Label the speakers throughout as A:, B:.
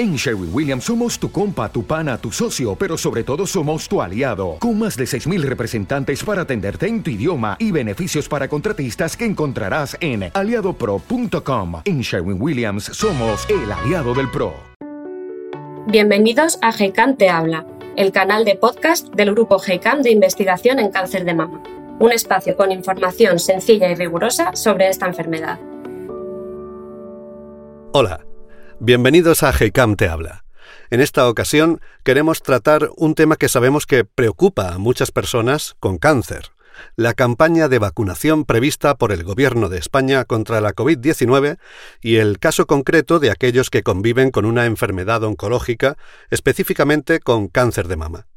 A: En Sherwin Williams somos tu compa, tu pana, tu socio, pero sobre todo somos tu aliado, con más de 6.000 representantes para atenderte en tu idioma y beneficios para contratistas que encontrarás en aliadopro.com. En Sherwin Williams somos el aliado del PRO.
B: Bienvenidos a GECAM Te Habla, el canal de podcast del grupo GECAM de investigación en cáncer de mama, un espacio con información sencilla y rigurosa sobre esta enfermedad.
C: Hola. Bienvenidos a GECAM Te Habla. En esta ocasión queremos tratar un tema que sabemos que preocupa a muchas personas con cáncer, la campaña de vacunación prevista por el Gobierno de España contra la COVID-19 y el caso concreto de aquellos que conviven con una enfermedad oncológica, específicamente con cáncer de mama.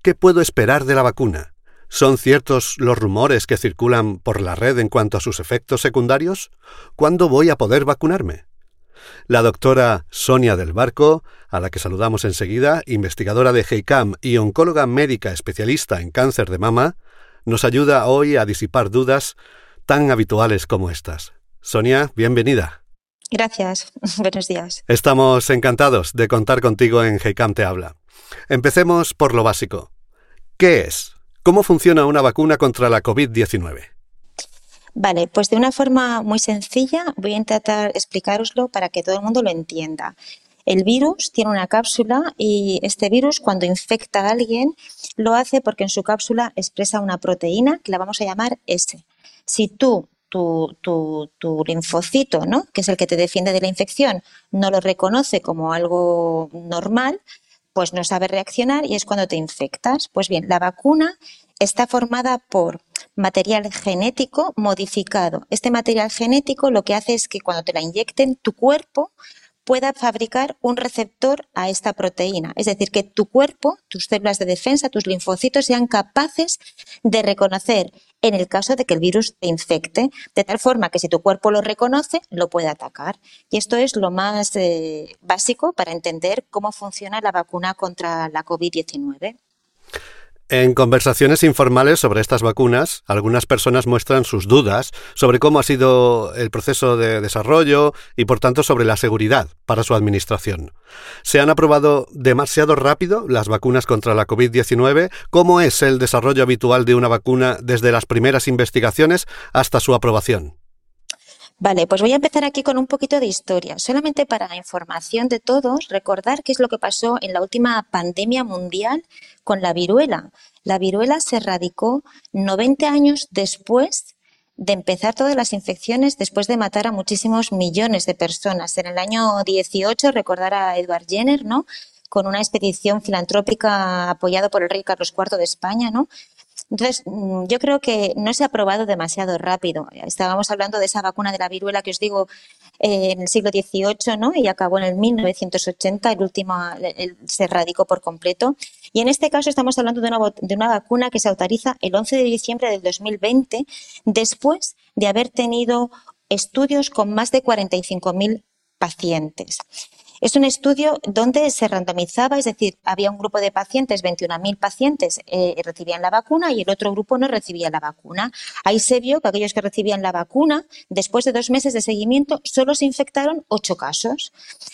C: ¿Qué puedo esperar de la vacuna? ¿Son ciertos los rumores que circulan por la red en cuanto a sus efectos secundarios? ¿Cuándo voy a poder vacunarme? La doctora Sonia del Barco, a la que saludamos enseguida, investigadora de GEICAM y oncóloga médica especialista en cáncer de mama, nos ayuda hoy a disipar dudas tan habituales como estas. Sonia, bienvenida.
D: Gracias. Buenos días.
C: Estamos encantados de contar contigo en GEICAM Te Habla. Empecemos por lo básico. ¿Qué es? ¿Cómo funciona una vacuna contra la COVID-19?
D: Vale, pues de una forma muy sencilla voy a intentar explicaroslo para que todo el mundo lo entienda. El virus tiene una cápsula y este virus cuando infecta a alguien lo hace porque en su cápsula expresa una proteína que la vamos a llamar S. Si tú tu, tu, linfocito, ¿no? que es el que te defiende de la infección, no lo reconoce como algo normal, pues no sabe reaccionar y es cuando te infectas. Pues bien, la vacuna está formada por material genético modificado. Este material genético lo que hace es que cuando te la inyecten, tu cuerpo pueda fabricar un receptor a esta proteína. Es decir, que tu cuerpo, tus células de defensa, tus linfocitos sean capaces de reconocer en el caso de que el virus te infecte, de tal forma que si tu cuerpo lo reconoce, lo puede atacar. Y esto es lo más eh, básico para entender cómo funciona la vacuna contra la COVID-19.
C: En conversaciones informales sobre estas vacunas, algunas personas muestran sus dudas sobre cómo ha sido el proceso de desarrollo y, por tanto, sobre la seguridad para su administración. ¿Se han aprobado demasiado rápido las vacunas contra la COVID-19? ¿Cómo es el desarrollo habitual de una vacuna desde las primeras investigaciones hasta su aprobación?
D: Vale, pues voy a empezar aquí con un poquito de historia. Solamente para información de todos, recordar qué es lo que pasó en la última pandemia mundial con la viruela. La viruela se erradicó 90 años después de empezar todas las infecciones, después de matar a muchísimos millones de personas. En el año 18, recordar a Edward Jenner, ¿no? Con una expedición filantrópica apoyada por el rey Carlos IV de España, ¿no? Entonces, mm, yo creo que no se ha probado demasiado rápido. Estábamos hablando de esa vacuna de la viruela que os digo eh, en el siglo XVIII, ¿no? Y acabó en el 1980, el último se erradicó por completo. Y en este caso estamos hablando de una, de una vacuna que se autoriza el 11 de diciembre del 2020, después de haber tenido estudios con más de 45.000 pacientes. Es un estudio donde se randomizaba, es decir, había un grupo de pacientes, 21.000 pacientes eh, recibían la vacuna y el otro grupo no recibía la vacuna. Ahí se vio que aquellos que recibían la vacuna, después de dos meses de seguimiento, solo se infectaron ocho casos.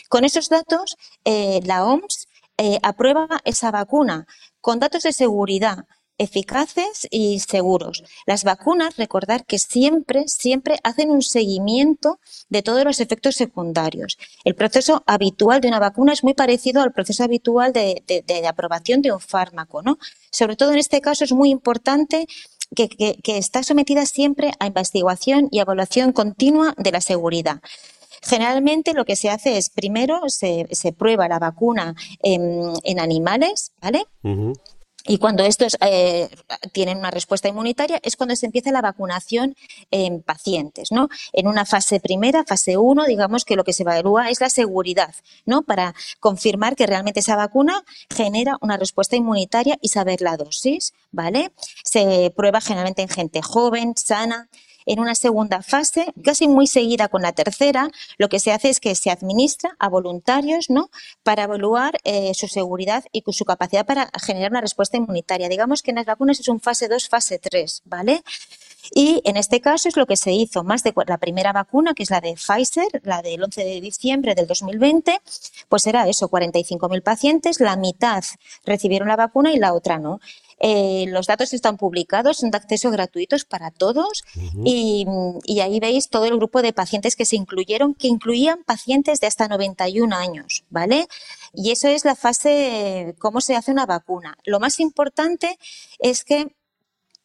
D: Con esos datos, eh, la OMS eh, aprueba esa vacuna con datos de seguridad eficaces y seguros. Las vacunas, recordar que siempre, siempre hacen un seguimiento de todos los efectos secundarios. El proceso habitual de una vacuna es muy parecido al proceso habitual de, aprobación de un fármaco, ¿no? Sobre todo en este caso es muy importante que, está sometida siempre a investigación y evaluación continua de la seguridad. Generalmente lo que se hace es primero se, prueba la vacuna en, animales, ¿vale? Y cuando estos eh, tienen una respuesta inmunitaria es cuando se empieza la vacunación en pacientes, ¿no? En una fase primera, fase 1, digamos que lo que se evalúa es la seguridad, ¿no? Para confirmar que realmente esa vacuna genera una respuesta inmunitaria y saber la dosis, ¿vale? Se prueba generalmente en gente joven, sana, en una segunda fase, casi muy seguida con la tercera, lo que se hace es que se administra a voluntarios ¿no? para evaluar eh, su seguridad y su capacidad para generar una respuesta inmunitaria. Digamos que en las vacunas es un fase 2, fase 3, ¿vale? Y en este caso es lo que se hizo. Más de la primera vacuna, que es la de Pfizer, la del 11 de diciembre del 2020, pues era eso, 45.000 pacientes, la mitad recibieron la vacuna y la otra no. Eh, los datos están publicados, son de acceso gratuitos para todos y, y, ahí veis todo el grupo de pacientes que se incluyeron, que incluían pacientes de hasta 91 años, ¿vale? Y eso es la fase, cómo se hace una vacuna. Lo más importante es que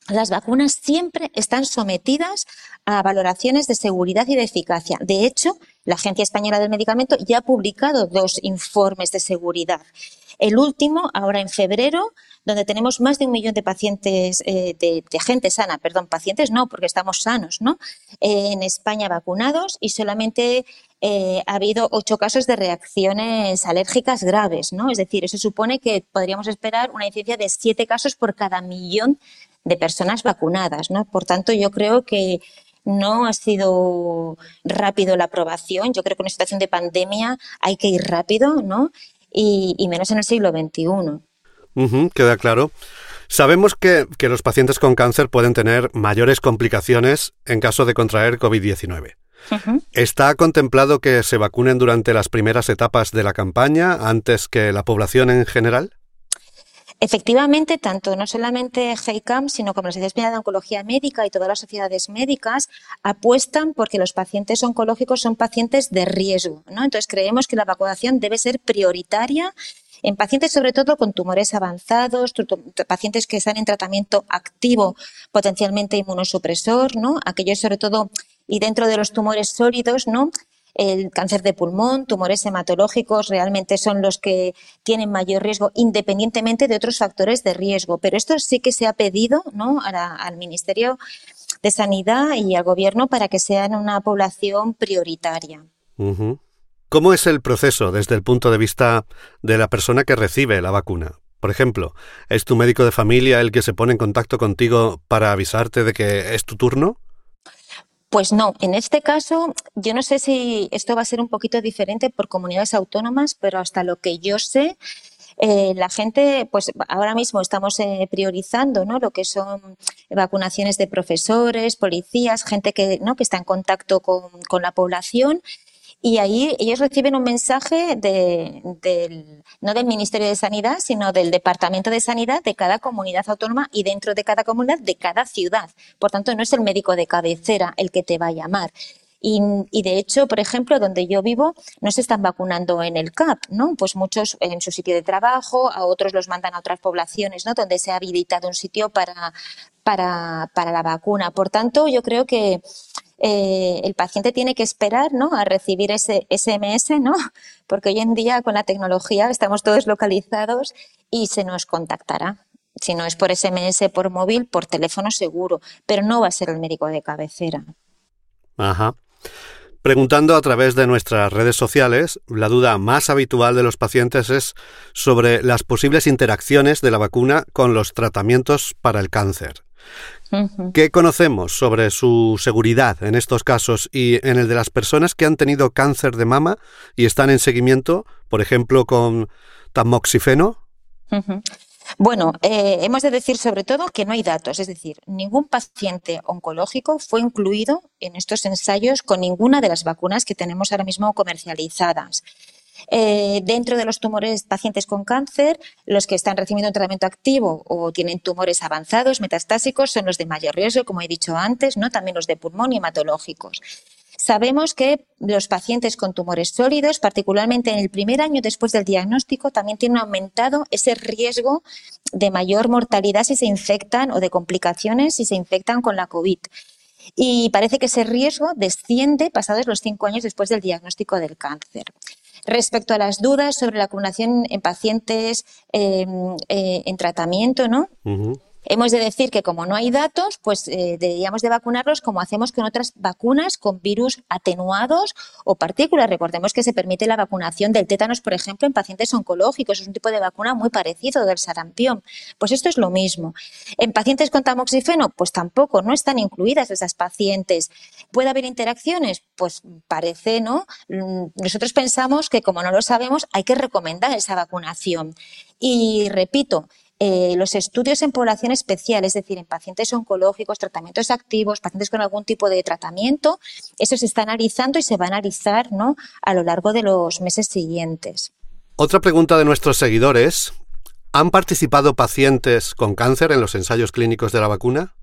D: las vacunas siempre están sometidas a valoraciones de seguridad y de eficacia. De hecho, la Agencia Española del Medicamento ya ha publicado dos informes de seguridad. El último, ahora en febrero, donde tenemos más de un millón de pacientes, eh, de, gente sana, perdón, pacientes no, porque estamos sanos, ¿no? Eh, en España vacunados y solamente eh, ha habido ocho casos de reacciones alérgicas graves, ¿no? Es decir, eso supone que podríamos esperar una incidencia de siete casos por cada millón de personas vacunadas, ¿no? Por tanto, yo creo que no ha sido rápido la aprobación. Yo creo que en una situación de pandemia hay que ir rápido, ¿no? Y, menos en el siglo XXI
C: queda claro. Sabemos que, los pacientes con cáncer pueden tener mayores complicaciones en caso de contraer COVID-19. ¿Está contemplado que se vacunen durante las primeras etapas de la campaña antes que la población en general?
D: Efectivamente, tanto no solamente GEICAM, sino como la Sociedad Española de Oncología Médica y todas las sociedades médicas apuestan porque los pacientes oncológicos son pacientes de riesgo. ¿no? Entonces, creemos que la vacunación debe ser prioritaria en pacientes sobre todo con tumores avanzados, pacientes que están en tratamiento activo, potencialmente inmunosupresor, ¿no? Aquellos sobre todo y dentro de los tumores sólidos, ¿no? El cáncer de pulmón, tumores hematológicos realmente son los que tienen mayor riesgo independientemente de otros factores de riesgo. Pero esto sí que se ha pedido ¿no? al Ministerio de Sanidad y al Gobierno para que sean una población prioritaria.
C: ¿Cómo es el proceso desde el punto de vista de la persona que recibe la vacuna? Por ejemplo, ¿es tu médico de familia el que se pone en contacto contigo para avisarte de que es tu turno?
D: Pues no, en este caso yo no sé si esto va a ser un poquito diferente por comunidades autónomas, pero hasta lo que yo sé, eh, la gente, pues ahora mismo estamos eh, priorizando ¿no? lo que son vacunaciones de profesores, policías, gente que, ¿no? que está en contacto con, con la población y ahí ellos reciben un mensaje de, del, no del Ministerio de Sanidad, sino del Departamento de Sanidad de cada comunidad autónoma y dentro de cada comunidad de cada ciudad. Por tanto, no es el médico de cabecera el que te va a llamar. Y, de hecho, por ejemplo, donde yo vivo, no se están vacunando en el CAP, ¿no? Pues muchos en su sitio de trabajo, a otros los mandan a otras poblaciones, ¿no? Donde se ha habilitado un sitio para la vacuna. Por tanto, yo creo que eh, el paciente tiene que esperar ¿no? a recibir ese SMS, ¿no? porque hoy en día con la tecnología estamos todos localizados y se nos contactará. Si no es por SMS, por móvil, por teléfono seguro, pero no va a ser el médico de cabecera.
C: Ajá. Preguntando a través de nuestras redes sociales, la duda más habitual de los pacientes es sobre las posibles interacciones de la vacuna con los tratamientos para el cáncer. ¿Qué conocemos sobre su seguridad en estos casos y en el de las personas que han tenido cáncer de mama y están en seguimiento, por ejemplo, con tamoxifeno?
D: Bueno, eh, hemos de decir sobre todo que no hay datos, es decir, ningún paciente oncológico fue incluido en estos ensayos con ninguna de las vacunas que tenemos ahora mismo comercializadas. Eh, dentro de los tumores pacientes con cáncer, los que están recibiendo un tratamiento activo o tienen tumores avanzados, metastásicos, son los de mayor riesgo, como he dicho antes, ¿no? también los de pulmón y hematológicos. Sabemos que los pacientes con tumores sólidos, particularmente en el primer año después del diagnóstico, también tienen aumentado ese riesgo de mayor mortalidad si se infectan o de complicaciones si se infectan con la COVID. Y parece que ese riesgo desciende pasados los cinco años después del diagnóstico del cáncer. Respecto a las dudas sobre la vacunación en pacientes em, eh, en tratamiento, ¿no? Hemos de decir que como no hay datos, pues eh, deberíamos de vacunarlos como hacemos con otras vacunas con virus atenuados o partículas. Recordemos que se permite la vacunación del tétanos, por ejemplo, en pacientes oncológicos. Es un tipo de vacuna muy parecido del sarampión. Pues esto es lo mismo. En pacientes con tamoxifeno, pues tampoco, no están incluidas esas pacientes. ¿Puede haber interacciones? Pues parece, ¿no? Mm, nosotros pensamos que como no lo sabemos, hay que recomendar esa vacunación. Y repito, eh, los estudios en población especial, es decir, en pacientes oncológicos, tratamientos activos, pacientes con algún tipo de tratamiento, eso se está analizando y se va a analizar ¿no? a lo largo de los meses siguientes.
C: Otra pregunta de nuestros seguidores. ¿Han participado pacientes con cáncer en los ensayos clínicos de la vacuna?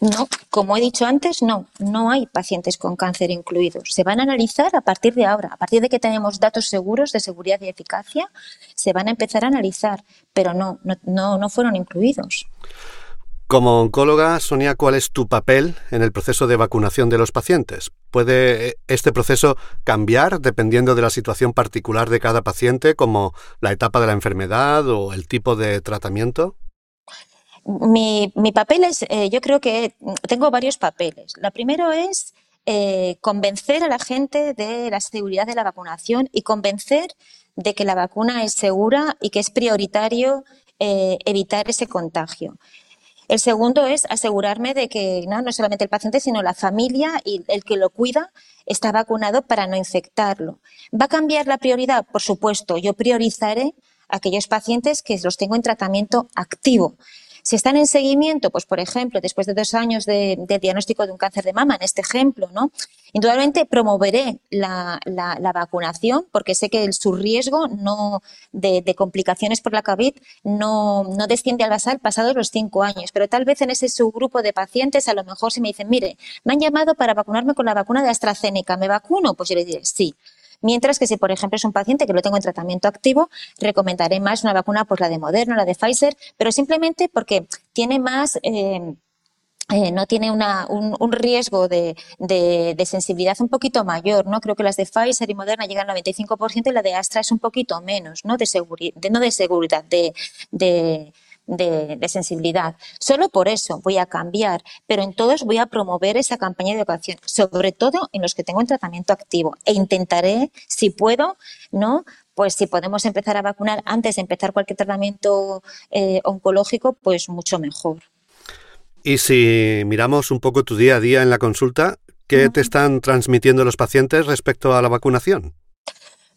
D: No, como he dicho antes, no, no hay pacientes con cáncer incluidos. Se van a analizar a partir de ahora, a partir de que tenemos datos seguros de seguridad y eficacia, se van a empezar a analizar, pero no, no, no fueron incluidos.
C: Como oncóloga, Sonia, ¿cuál es tu papel en el proceso de vacunación de los pacientes? ¿Puede este proceso cambiar dependiendo de la situación particular de cada paciente, como la etapa de la enfermedad o el tipo de tratamiento?
D: Mi, papel es, eh, yo creo que tengo varios papeles. La primero es eh, convencer a la gente de la seguridad de la vacunación y convencer de que la vacuna es segura y que es prioritario eh, evitar ese contagio. El segundo es asegurarme de que no, no solamente el paciente, sino la familia y el que lo cuida está vacunado para no infectarlo. ¿Va a cambiar la prioridad? Por supuesto, yo priorizaré aquellos pacientes que los tengo en tratamiento activo. Si están en seguimiento, pues por ejemplo, después de dos años de, diagnóstico de un cáncer de mama, en este ejemplo, ¿no? Indudablemente promoveré la, vacunación porque sé que su riesgo no, de, complicaciones por la COVID no, no desciende al basal pasados los cinco años. Pero tal vez en ese subgrupo de pacientes, a lo mejor si me dicen, mire, me han llamado para vacunarme con la vacuna de AstraZeneca, ¿me vacuno? Pues yo le diré sí. Mientras que si, por ejemplo, es un paciente que lo tengo en tratamiento activo, recomendaré más una vacuna, pues la de Moderna, la de Pfizer, pero simplemente porque tiene más... Eh, eh, no tiene un, riesgo de, sensibilidad un poquito mayor, ¿no? Creo que las de Pfizer y Moderna llegan al 95% y la de Astra es un poquito menos, ¿no? De, seguridad, no de seguridad, de, de, sensibilidad. Solo por eso voy a cambiar, pero en todos voy a promover esa campaña de educación, sobre todo en los que tengo en tratamiento activo. E intentaré, si puedo, ¿no? Pues si podemos empezar a vacunar antes de empezar cualquier tratamiento eh, oncológico, pues mucho mejor.
C: Y si miramos un poco tu día a día en la consulta, ¿qué te están transmitiendo los pacientes respecto a la vacunación?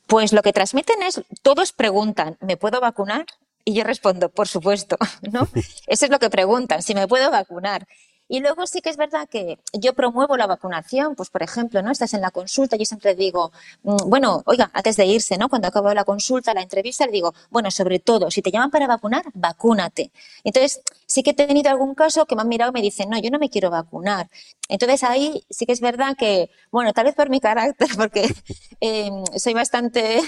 D: Pues lo que transmiten es, todos preguntan, ¿me puedo vacunar? Y yo respondo, por supuesto, ¿no? Eso es lo que preguntan, si me puedo vacunar. Y luego sí que es verdad que yo promuevo la vacunación, pues por ejemplo, ¿no? Estás en la consulta, yo siempre digo, mm, bueno, oiga, antes de irse, ¿no? Cuando acabo la consulta, la entrevista, le digo, bueno, sobre todo, si te llaman para vacunar, vacúnate. Entonces, sí que he tenido algún caso que me han mirado y me dicen, no, yo no me quiero vacunar. Entonces ahí sí que es verdad que, bueno, tal vez por mi carácter, porque em, soy bastante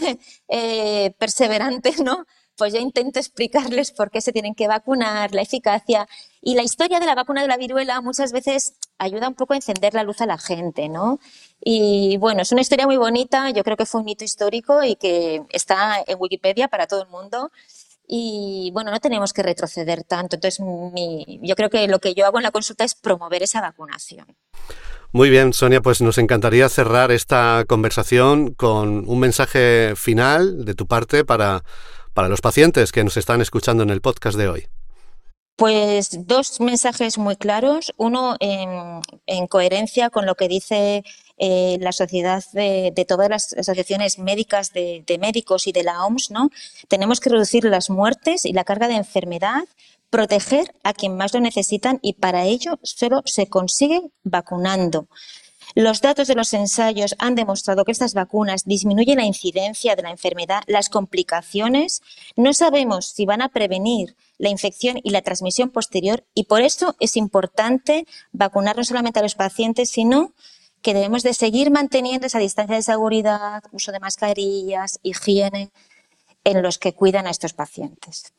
D: eh, perseverante, ¿no? Pues yo intento explicarles por qué se tienen que vacunar, la eficacia. Y la historia de la vacuna de la viruela muchas veces ayuda un poco a encender la luz a la gente, ¿no? Y bueno, es una historia muy bonita, yo creo que fue un hito histórico y que está en Wikipedia para todo el mundo. Y bueno, no tenemos que retroceder tanto. Entonces, yo creo que lo que yo hago en la consulta es promover esa vacunación.
C: Muy bien, Sonia, pues nos encantaría cerrar esta conversación con un mensaje final de tu parte para para los pacientes que nos están escuchando en el podcast de hoy?
D: Pues dos mensajes muy claros. Uno en, coherencia con lo que dice eh, la sociedad de, todas las asociaciones médicas de, de, médicos y de la OMS, ¿no? Tenemos que reducir las muertes y la carga de enfermedad, proteger a quien más lo necesitan y para ello solo se consigue vacunando. Los datos de los ensayos han demostrado que estas vacunas disminuyen la incidencia de la enfermedad, las complicaciones. No sabemos si van a prevenir la infección y la transmisión posterior y por eso es importante vacunar no solamente a los pacientes, sino que debemos de seguir manteniendo esa distancia de seguridad, uso de mascarillas, higiene en los que cuidan a estos pacientes.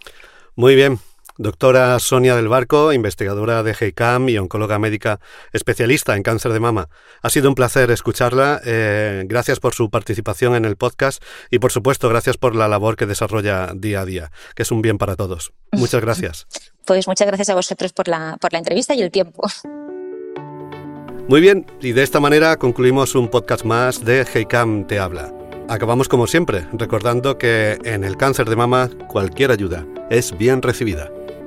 C: Muy bien, Doctora Sonia del Barco, investigadora de GEICAM y oncóloga médica especialista en cáncer de mama. Ha sido un placer escucharla. Eh, gracias por su participación en el podcast y, por supuesto, gracias por la labor que desarrolla día a día, que es un bien para todos. Muchas gracias.
D: Pues muchas gracias a vosotros por la, por la entrevista y el tiempo.
C: Muy bien, y de esta manera concluimos un podcast más de GEICAM Te Habla. Acabamos como siempre, recordando que en el cáncer de mama cualquier ayuda es bien recibida.